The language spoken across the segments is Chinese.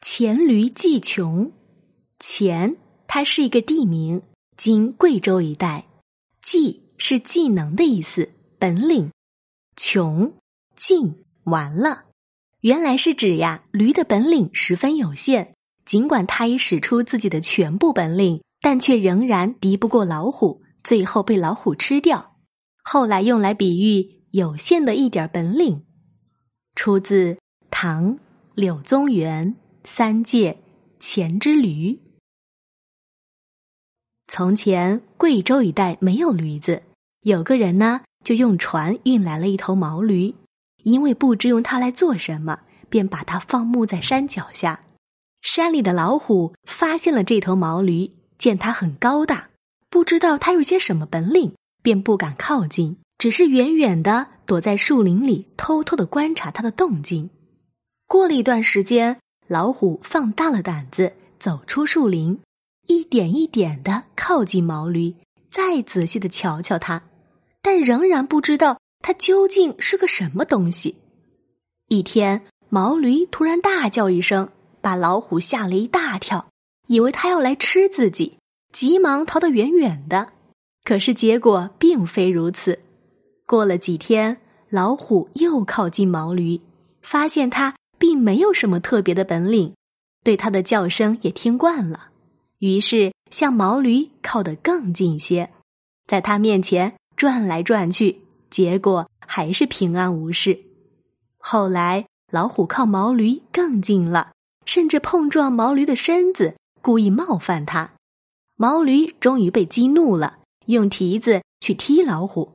黔驴技穷，黔它是一个地名，今贵州一带。技是技能的意思，本领。穷尽完了，原来是指呀，驴的本领十分有限。尽管它已使出自己的全部本领，但却仍然敌不过老虎，最后被老虎吃掉。后来用来比喻有限的一点本领。出自唐柳宗元《三戒·黔之驴》。从前贵州一带没有驴子，有个人呢，就用船运来了一头毛驴，因为不知用它来做什么，便把它放牧在山脚下。山里的老虎发现了这头毛驴，见它很高大，不知道它有些什么本领，便不敢靠近，只是远远的躲在树林里，偷偷的观察它的动静。过了一段时间，老虎放大了胆子，走出树林，一点一点的靠近毛驴，再仔细的瞧瞧它，但仍然不知道它究竟是个什么东西。一天，毛驴突然大叫一声。把老虎吓了一大跳，以为它要来吃自己，急忙逃得远远的。可是结果并非如此。过了几天，老虎又靠近毛驴，发现它并没有什么特别的本领，对它的叫声也听惯了，于是向毛驴靠得更近些，在它面前转来转去，结果还是平安无事。后来，老虎靠毛驴更近了。甚至碰撞毛驴的身子，故意冒犯它。毛驴终于被激怒了，用蹄子去踢老虎。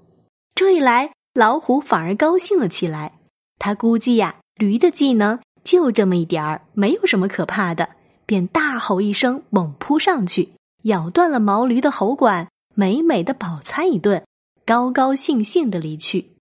这一来，老虎反而高兴了起来。他估计呀，驴的技能就这么一点儿，没有什么可怕的，便大吼一声，猛扑上去，咬断了毛驴的喉管，美美的饱餐一顿，高高兴兴的离去。